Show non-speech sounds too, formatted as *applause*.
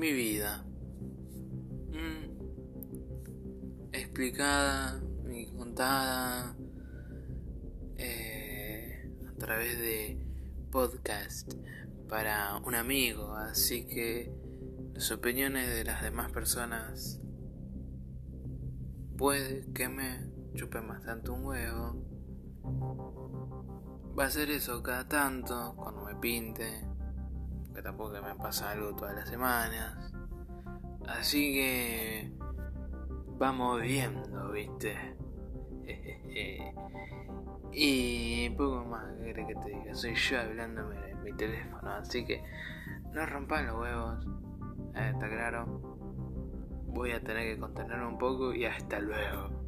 mi vida. Mm. Explicada y contada eh, a través de podcast para un amigo, así que las opiniones de las demás personas puede que me chupen bastante un huevo. Va a ser eso cada tanto, cuando me pinte, que tampoco me pasa algo todas las semanas. Así que vamos viendo, ¿viste? *laughs* y poco más que que te diga, soy yo hablándome en mi teléfono, así que no rompan los huevos, eh, está claro. Voy a tener que contenerme un poco y hasta luego.